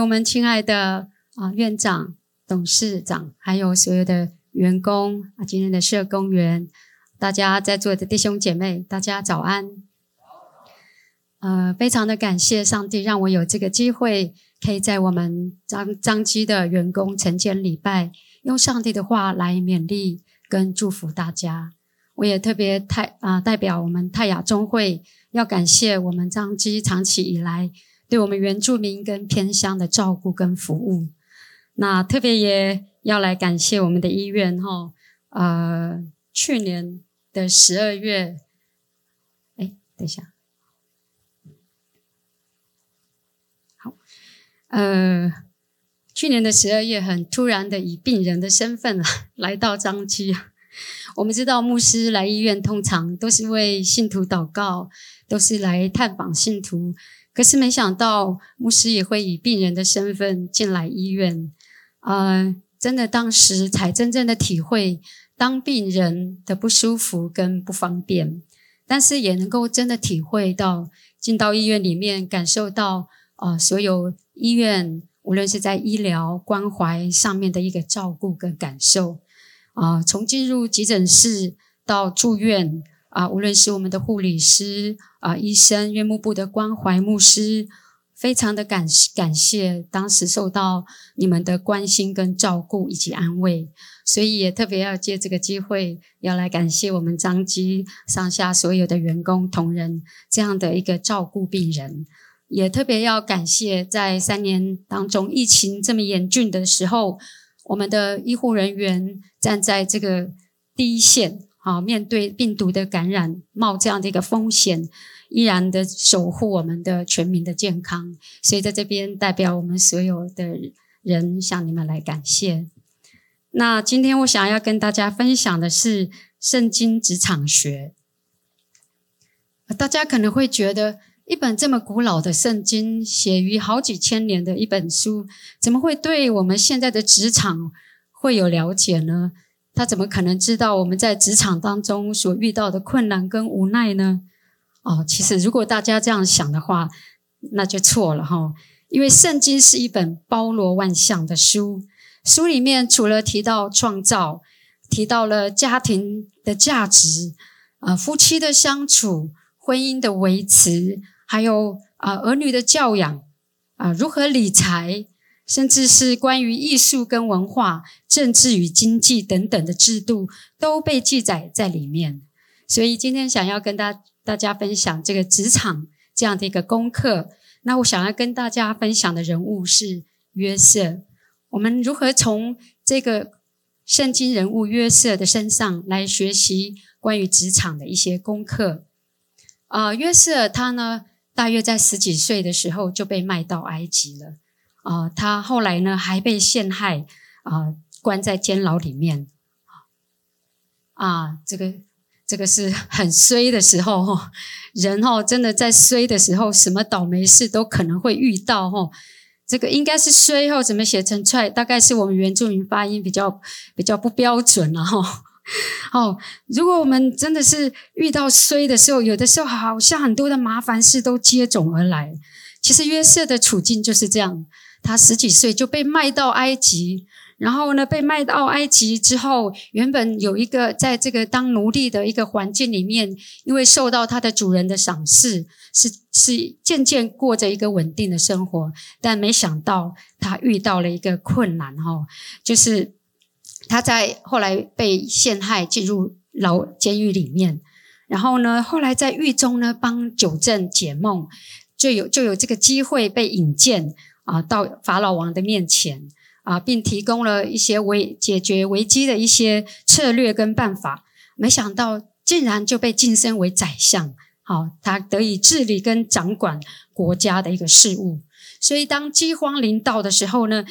我们亲爱的啊院长、董事长，还有所有的员工啊，今天的社工员，大家在座的弟兄姐妹，大家早安。呃，非常的感谢上帝让我有这个机会，可以在我们张张基的员工晨间礼拜，用上帝的话来勉励跟祝福大家。我也特别太啊、代表我们泰雅中会，要感谢我们张基长期以来对我们原住民跟偏乡的照顾跟服务。那特别也要来感谢我们的医院哈，呃，去年的十二月，哎，等一下，好，呃，去年的十二月很突然的以病人的身份来到彰基。我们知道牧师来医院通常都是为信徒祷告，都是来探访信徒。可是没想到牧师也会以病人的身份进来医院，呃，真的当时才真正的体会当病人的不舒服跟不方便，但是也能够真的体会到进到医院里面感受到呃所有医院无论是在医疗关怀上面的一个照顾跟感受。啊，从进入急诊室到住院啊，无论是我们的护理师啊、医生、院牧部的关怀牧师，非常的感感谢当时受到你们的关心跟照顾以及安慰，所以也特别要借这个机会，要来感谢我们张基上下所有的员工同仁这样的一个照顾病人，也特别要感谢在三年当中疫情这么严峻的时候。我们的医护人员站在这个第一线，好，面对病毒的感染，冒这样的一个风险，依然的守护我们的全民的健康。所以在这边代表我们所有的人向你们来感谢。那今天我想要跟大家分享的是《圣经职场学》，大家可能会觉得。一本这么古老的圣经，写于好几千年的一本书，怎么会对我们现在的职场会有了解呢？他怎么可能知道我们在职场当中所遇到的困难跟无奈呢？哦，其实如果大家这样想的话，那就错了哈。因为圣经是一本包罗万象的书，书里面除了提到创造，提到了家庭的价值，啊，夫妻的相处，婚姻的维持。还有啊，儿女的教养啊，如何理财，甚至是关于艺术跟文化、政治与经济等等的制度，都被记载在里面。所以今天想要跟大大家分享这个职场这样的一个功课。那我想要跟大家分享的人物是约瑟。我们如何从这个圣经人物约瑟的身上来学习关于职场的一些功课？啊，约瑟他呢，大约在十几岁的时候就被卖到埃及了，啊、他后来呢还被陷害，啊、呃，关在监牢里面，啊，这个这个是很衰的时候哈，人哈真的在衰的时候，什么倒霉事都可能会遇到哈，这个应该是衰后怎么写成踹，大概是我们原住民发音比较比较不标准了哈。哦，如果我们真的是遇到衰的时候，有的时候好像很多的麻烦事都接踵而来。其实约瑟的处境就是这样，他十几岁就被卖到埃及，然后呢，被卖到埃及之后，原本有一个在这个当奴隶的一个环境里面，因为受到他的主人的赏识，是是渐渐过着一个稳定的生活，但没想到他遇到了一个困难，哈，就是。他在后来被陷害进入牢监狱里面，然后呢，后来在狱中呢帮九正解梦，就有就有这个机会被引荐啊到法老王的面前啊，并提供了一些危解决危机的一些策略跟办法。没想到竟然就被晋升为宰相，好，他得以治理跟掌管国家的一个事务。所以当饥荒临到的时候呢，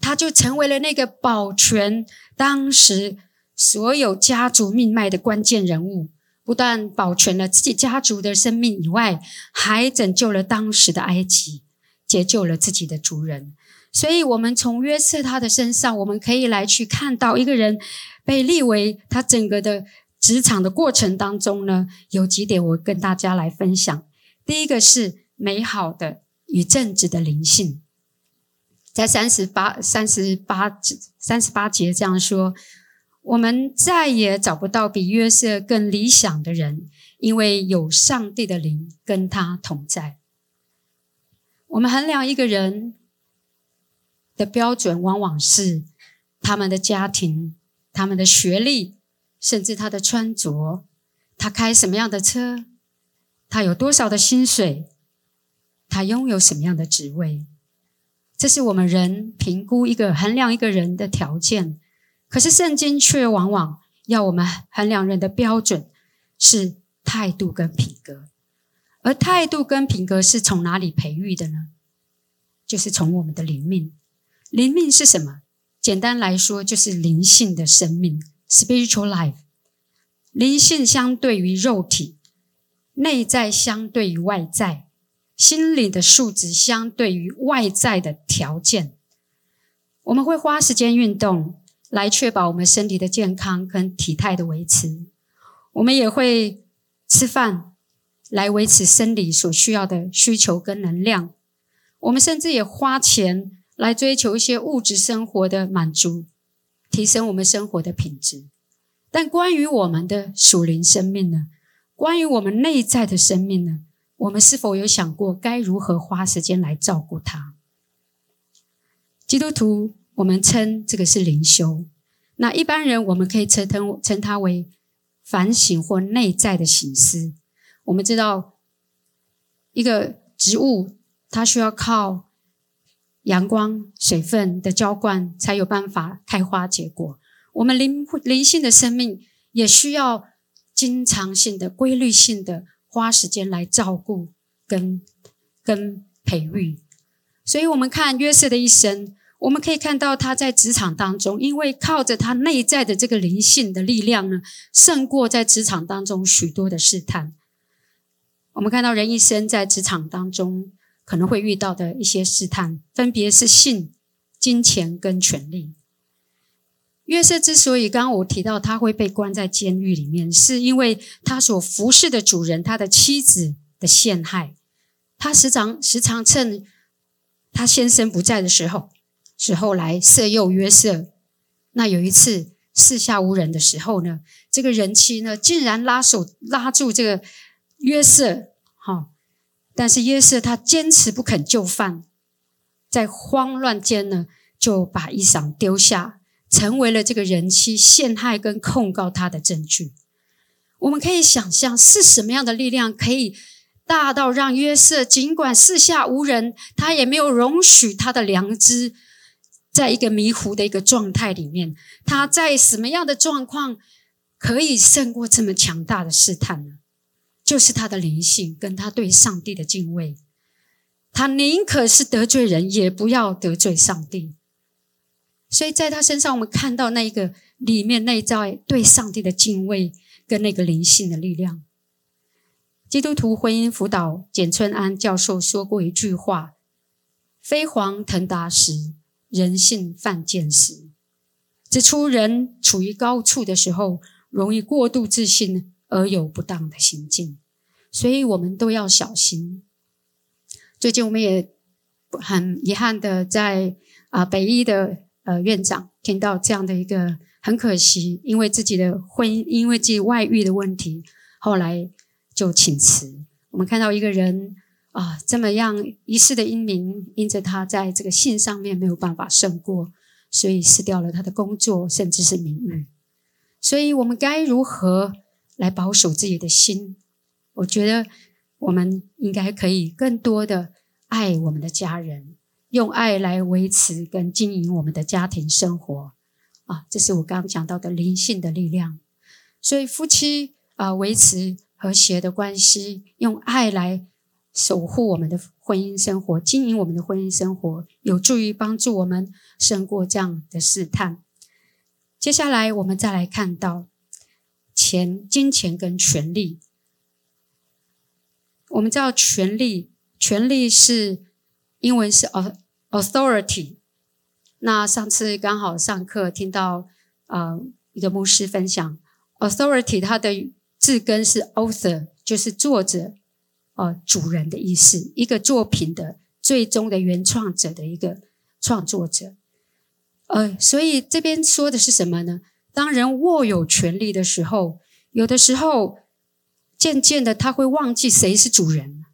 他就成为了那个保全当时所有家族命脉的关键人物，不但保全了自己家族的生命以外，还拯救了当时的埃及，解救了自己的族人。所以，我们从约瑟他的身上，我们可以来去看到一个人被立为他整个的职场的过程当中呢，有几点我跟大家来分享。第一个是美好的与正直的灵性。在三十八、三十八、三十八节这样说：“我们再也找不到比约瑟更理想的人，因为有上帝的灵跟他同在。”我们衡量一个人的标准，往往是他们的家庭、他们的学历，甚至他的穿着，他开什么样的车，他有多少的薪水，他拥有什么样的职位。这是我们人评估一个、衡量一个人的条件，可是圣经却往往要我们衡量人的标准是态度跟品格，而态度跟品格是从哪里培育的呢？就是从我们的灵命。灵命是什么？简单来说，就是灵性的生命 （spiritual life）。灵性相对于肉体，内在相对于外在。心理的素质相对于外在的条件，我们会花时间运动来确保我们身体的健康跟体态的维持。我们也会吃饭来维持生理所需要的需求跟能量。我们甚至也花钱来追求一些物质生活的满足，提升我们生活的品质。但关于我们的属灵生命呢？关于我们内在的生命呢？我们是否有想过该如何花时间来照顾它？基督徒，我们称这个是灵修。那一般人，我们可以称称称它为反省或内在的省思。我们知道，一个植物它需要靠阳光、水分的浇灌，才有办法开花结果。我们灵灵性的生命也需要经常性的、规律性的。花时间来照顾跟跟培育，所以我们看约瑟的一生，我们可以看到他在职场当中，因为靠着他内在的这个灵性的力量呢，胜过在职场当中许多的试探。我们看到人一生在职场当中可能会遇到的一些试探，分别是性、金钱跟权力。约瑟之所以刚刚我提到他会被关在监狱里面，是因为他所服侍的主人他的妻子的陷害。他时常时常趁他先生不在的时候，时候来色诱约瑟。那有一次四下无人的时候呢，这个人妻呢竟然拉手拉住这个约瑟，哈！但是约瑟他坚持不肯就范，在慌乱间呢就把衣裳丢下。成为了这个人妻陷害跟控告他的证据。我们可以想象是什么样的力量可以大到让约瑟尽管四下无人，他也没有容许他的良知在一个迷糊的一个状态里面。他在什么样的状况可以胜过这么强大的试探呢？就是他的灵性跟他对上帝的敬畏。他宁可是得罪人，也不要得罪上帝。所以在他身上，我们看到那一个里面内在对上帝的敬畏跟那个灵性的力量。基督徒婚姻辅导简春安教授说过一句话：“飞黄腾达时，人性犯贱时。”指出人处于高处的时候，容易过度自信而有不当的行径，所以我们都要小心。最近我们也很遗憾的在啊北医的。呃，院长听到这样的一个很可惜，因为自己的婚姻，因为自己外遇的问题，后来就请辞。我们看到一个人啊，这么样一世的英名，因着他在这个性上面没有办法胜过，所以失掉了他的工作，甚至是名誉。所以我们该如何来保守自己的心？我觉得我们应该可以更多的爱我们的家人。用爱来维持跟经营我们的家庭生活，啊，这是我刚刚讲到的灵性的力量。所以夫妻啊，维持和谐的关系，用爱来守护我们的婚姻生活，经营我们的婚姻生活，有助于帮助我们胜过这样的试探。接下来，我们再来看到钱、金钱跟权力。我们知道权力，权力是英文是 Authority，那上次刚好上课听到啊、呃、一个牧师分享，Authority 它的字根是 Author，就是作者、呃、主人的意思，一个作品的最终的原创者的一个创作者。呃，所以这边说的是什么呢？当人握有权力的时候，有的时候渐渐的他会忘记谁是主人，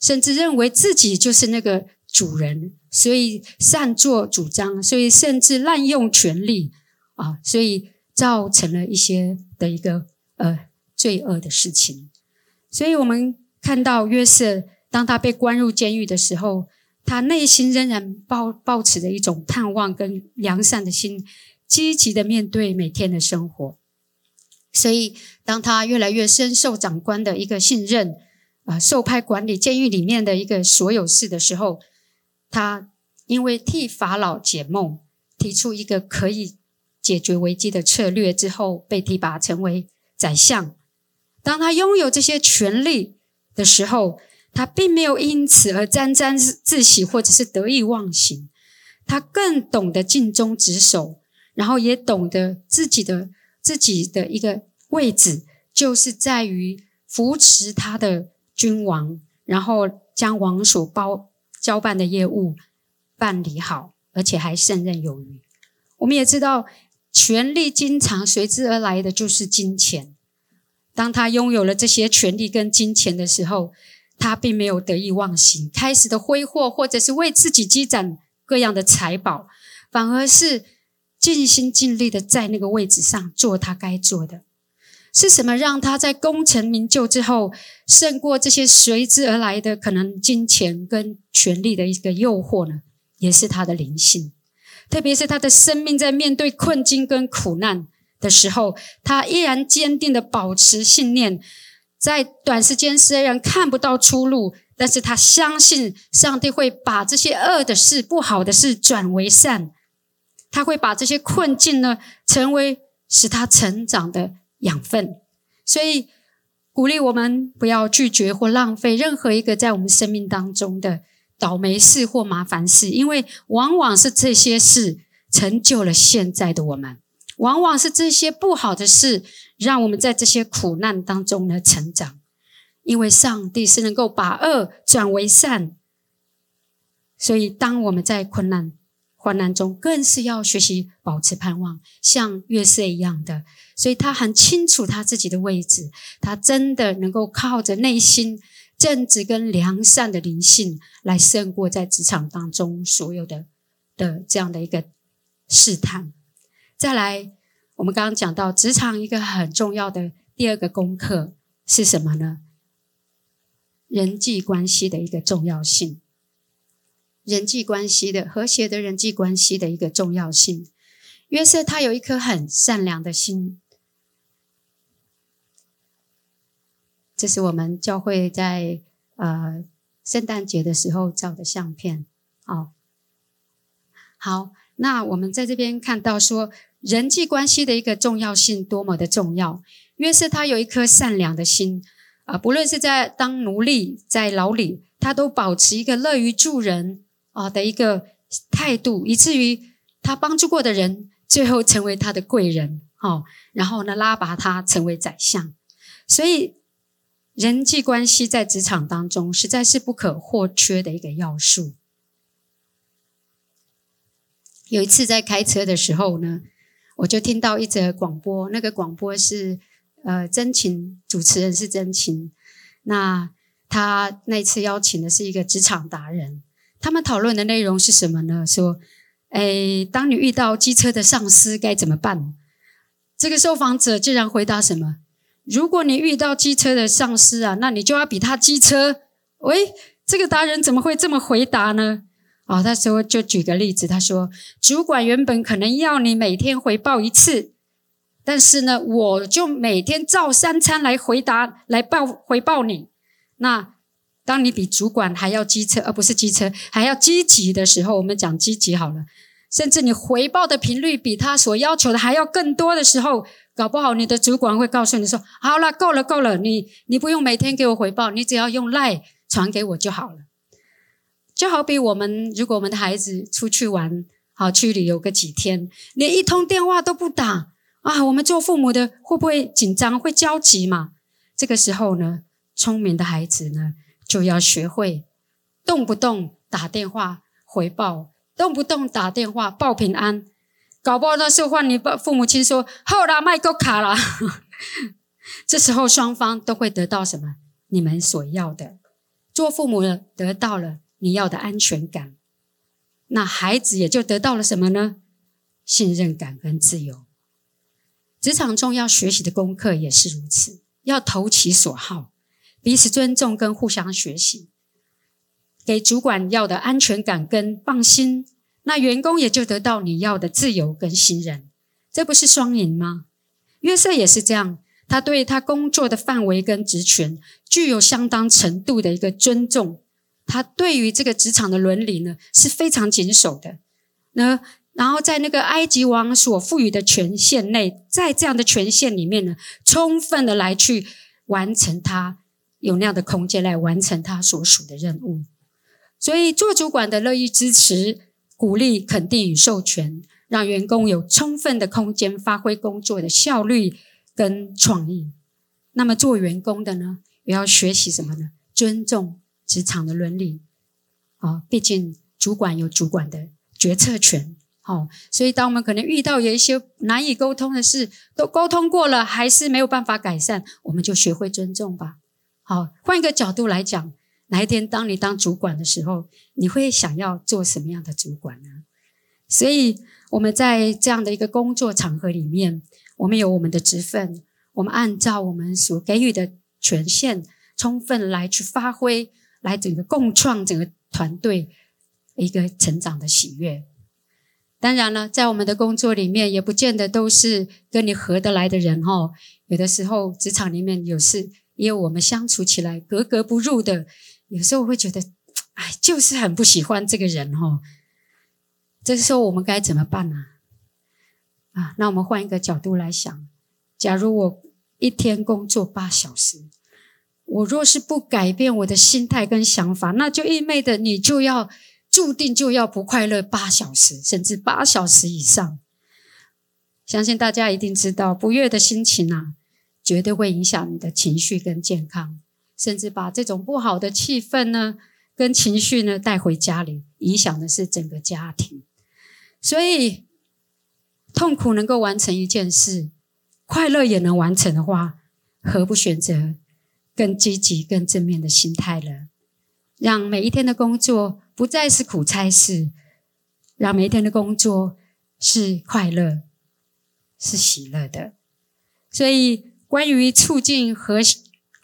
甚至认为自己就是那个主人，所以擅作主张，所以甚至滥用权力啊，所以造成了一些的一个呃罪恶的事情。所以我们看到约瑟，当他被关入监狱的时候，他内心仍然抱抱持着一种盼望跟良善的心，积极的面对每天的生活。所以，当他越来越深受长官的一个信任，啊、受派管理监狱里面的一个所有事的时候，他因为替法老解梦，提出一个可以解决危机的策略之后，被提拔成为宰相。当他拥有这些权力的时候，他并没有因此而沾沾自喜，或者是得意忘形。他更懂得尽忠职守，然后也懂得自己的自己的一个位置，就是在于扶持他的君王，然后将王所包交办的业务办理好，而且还胜任有余。我们也知道，权力经常随之而来的就是金钱。当他拥有了这些权力跟金钱的时候，他并没有得意忘形，开始的挥霍，或者是为自己积攒各样的财宝，反而是尽心尽力的在那个位置上做他该做的。是什么让他在功成名就之后，胜过这些随之而来的可能金钱跟权力的一个诱惑呢？也是他的灵性，特别是他的生命在面对困境跟苦难的时候，他依然坚定的保持信念。在短时间虽然看不到出路，但是他相信上帝会把这些恶的事、不好的事转为善。他会把这些困境呢，成为使他成长的养分。所以鼓励我们不要拒绝或浪费任何一个在我们生命当中的倒霉事或麻烦事，因为往往是这些事成就了现在的我们。往往是这些不好的事，让我们在这些苦难当中呢成长。因为上帝是能够把恶转为善，所以当我们在困难、患难中，更是要学习保持盼望，像约瑟一样的。所以他很清楚他自己的位置，他真的能够靠着内心正直跟良善的灵性，来胜过在职场当中所有的的这样的一个试探。再来，我们刚刚讲到职场一个很重要的第二个功课是什么呢？人际关系的一个重要性，人际关系的和谐的人际关系的一个重要性。约瑟他有一颗很善良的心，这是我们教会在呃圣诞节的时候照的相片。好，好。那我们在这边看到说，人际关系的一个重要性多么的重要。约瑟他有一颗善良的心啊，不论是在当奴隶，在牢里，他都保持一个乐于助人啊的一个态度，以至于他帮助过的人，最后成为他的贵人。哦，然后呢，拉拔他成为宰相。所以，人际关系在职场当中实在是不可或缺的一个要素。有一次在开车的时候呢，我就听到一则广播，那个广播是呃真情，主持人是真情。那他那次邀请的是一个职场达人，他们讨论的内容是什么呢？说，哎，当你遇到机车的上司该怎么办？这个受访者竟然回答什么？如果你遇到机车的上司啊，那你就要比他机车。喂，这个达人怎么会这么回答呢？哦，他说就举个例子，他说主管原本可能要你每天回报一次，但是呢，我就每天照三餐来回答来报回报你。那当你比主管还要机车，而不是机车还要积极的时候，我们讲积极好了，甚至你回报的频率比他所要求的还要更多的时候，搞不好你的主管会告诉你说：“好了，够了，够了，你你不用每天给我回报，你只要用 LINE 传给我就好了。”就好比我们，如果我们的孩子出去玩，好去旅游个几天，连一通电话都不打啊，我们做父母的会不会紧张、会焦急嘛？这个时候呢，聪明的孩子呢，就要学会动不动打电话回报动不动打电话报平安，搞不好那时候换你父母亲说：“好啦，麦够卡啦。”这时候双方都会得到什么？你们所要的。做父母的得到了你要的安全感，那孩子也就得到了什么呢？信任感跟自由。职场中要学习的功课也是如此，要投其所好，彼此尊重跟互相学习，给主管要的安全感跟放心，那员工也就得到你要的自由跟信任，这不是双赢吗？约瑟也是这样。他对他工作的范围跟职权具有相当程度的一个尊重，他对于这个职场的伦理呢是非常谨守的。那然后在那个埃及王所赋予的权限内，在这样的权限里面呢，充分的来去完成他有那样的空间来完成他所属的任务。所以做主管的乐意支持、鼓励、肯定与授权，让员工有充分的空间发挥工作的效率。跟创意，那么做员工的呢，也要学习什么呢？尊重职场的伦理。啊，毕竟主管有主管的决策权。好，所以当我们可能遇到有一些难以沟通的事，都沟通过了，还是没有办法改善，我们就学会尊重吧。好，换一个角度来讲，哪一天当你当主管的时候，你会想要做什么样的主管呢？所以我们在这样的一个工作场合里面。我们有我们的职分，我们按照我们所给予的权限，充分来去发挥，来整个共创整个团队一个成长的喜悦。当然了，在我们的工作里面，也不见得都是跟你合得来的人哦。有的时候，职场里面有事，也有我们相处起来格格不入的。有时候会觉得，哎，就是很不喜欢这个人哦。这时候，我们该怎么办呢？啊，那我们换一个角度来想，假如我一天工作八小时，我若是不改变我的心态跟想法，那就意味着你就要注定就要不快乐八小时，甚至八小时以上。相信大家一定知道，不悦的心情啊，绝对会影响你的情绪跟健康，甚至把这种不好的气氛呢跟情绪呢带回家里，影响的是整个家庭。所以。痛苦能够完成一件事，快乐也能完成的话，何不选择更积极、更正面的心态了？让每一天的工作不再是苦差事，让每一天的工作是快乐、是喜乐的。所以，关于促进和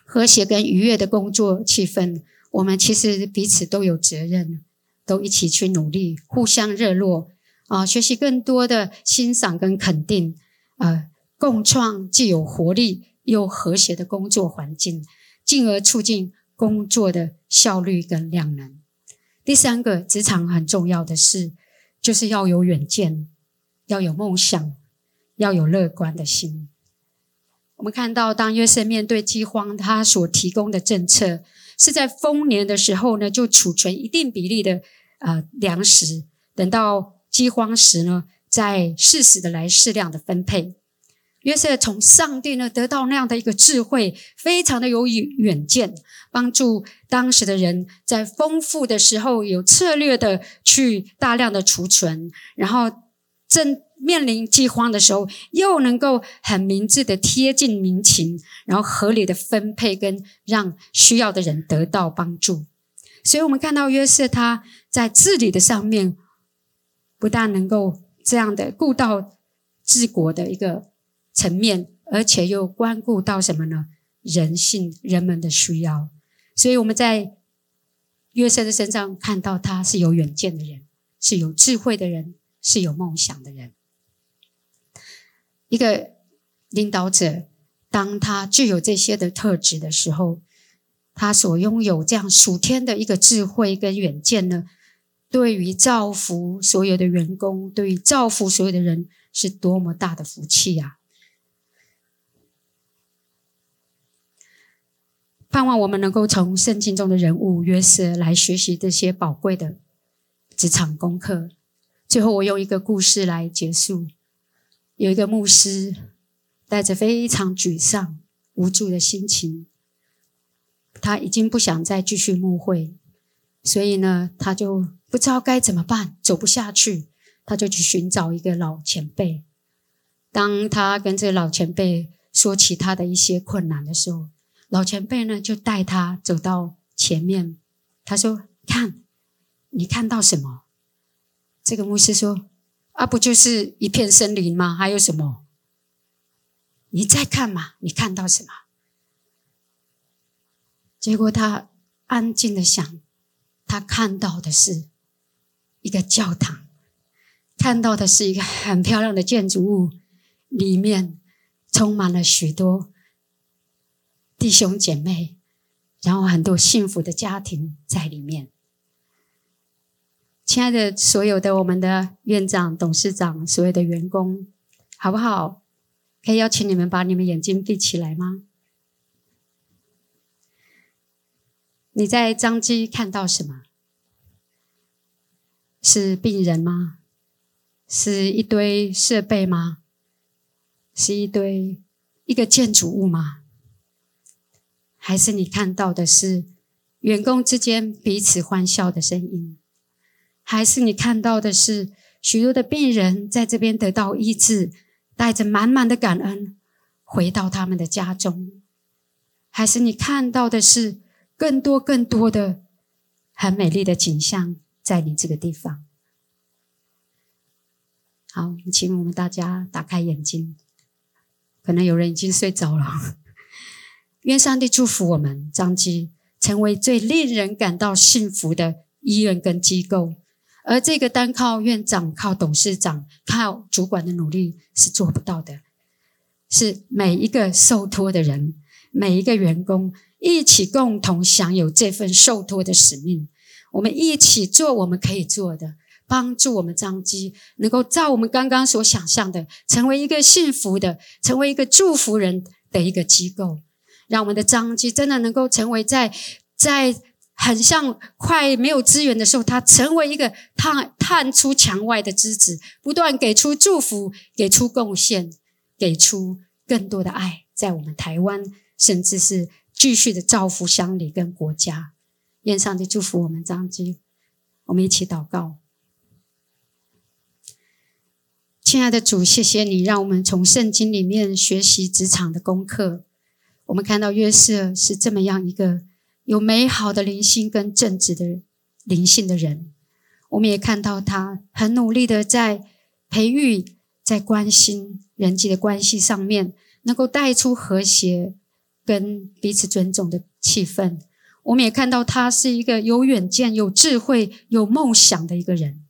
和谐跟愉悦的工作气氛，我们其实彼此都有责任，都一起去努力，互相热络。啊，学习更多的欣赏跟肯定，呃，共创既有活力又和谐的工作环境，进而促进工作的效率跟量能。第三个，职场很重要的事，就是要有远见，要有梦想，要有乐观的心。我们看到，当约瑟面对饥荒，他所提供的政策是在丰年的时候呢，就储存一定比例的呃粮食，等到。饥荒时呢，再适时的来适量的分配。约瑟从上帝呢得到那样的一个智慧，非常的有远见，帮助当时的人在丰富的时候有策略的去大量的储存，然后正面临饥荒的时候，又能够很明智的贴近民情，然后合理的分配跟让需要的人得到帮助。所以我们看到约瑟他在治理的上面。不但能够这样的顾到治国的一个层面，而且又关顾到什么呢？人性、人们的需要。所以我们在约瑟的身上看到他是有远见的人，是有智慧的人，是有梦想的人。一个领导者，当他具有这些的特质的时候，他所拥有这样属天的一个智慧跟远见呢？对于造福所有的员工，对于造福所有的人，是多么大的福气呀！盼望我们能够从圣经中的人物约瑟来学习这些宝贵的职场功课。最后，我用一个故事来结束。有一个牧师带着非常沮丧、无助的心情，他已经不想再继续牧会。所以呢，他就不知道该怎么办，走不下去，他就去寻找一个老前辈。当他跟这个老前辈说起他的一些困难的时候，老前辈呢就带他走到前面，他说：“看，你看到什么？”这个牧师说：“啊，不就是一片森林吗？还有什么？你再看嘛，你看到什么？”结果他安静的想，他看到的是一个教堂，看到的是一个很漂亮的建筑物，里面充满了许多弟兄姐妹，然后很多幸福的家庭在里面。亲爱的，所有的我们的院长、董事长、所有的员工，好不好？可以邀请你们把你们眼睛闭起来吗？你在彰基看到什么？是病人吗？是一堆设备吗？是一堆一个建筑物吗？还是你看到的是员工之间彼此欢笑的声音？还是你看到的是许多的病人在这边得到医治，带着满满的感恩回到他们的家中？还是你看到的是？更多更多的很美丽的景象在你这个地方。好，请我们大家打开眼睛。可能有人已经睡着了。愿上帝祝福我们彰基成为最令人感到幸福的医院跟机构。而这个单靠院长、靠董事长、靠主管的努力是做不到的，是每一个受托的人，每一个员工。一起共同享有这份受托的使命，我们一起做我们可以做的，帮助我们彰基能够照我们刚刚所想象的，成为一个幸福的，成为一个祝福人的一个机构，让我们的彰基真的能够成为在在很像快没有资源的时候，他成为一个探探出墙外的枝子，不断给出祝福，给出贡献，给出更多的爱，在我们台湾，甚至是。继续的造福乡里跟国家，愿上帝祝福我们张基，我们一起祷告。亲爱的主，谢谢你让我们从圣经里面学习职场的功课。我们看到约瑟是这么样一个有美好的灵性跟正直的灵性的人，我们也看到他很努力的在培育、在关心人际的关系上面，能够带出和谐。跟彼此尊重的气氛，我们也看到他是一个有远见、有智慧、有梦想的一个人。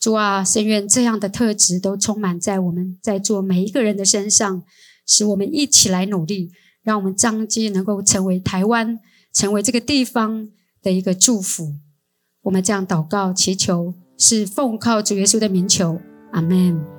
主啊，深愿这样的特质都充满在我们在座每一个人的身上，使我们一起来努力，让我们彰基能够成为台湾、成为这个地方的一个祝福。我们这样祷告祈求，是奉靠主耶稣的名求，阿门。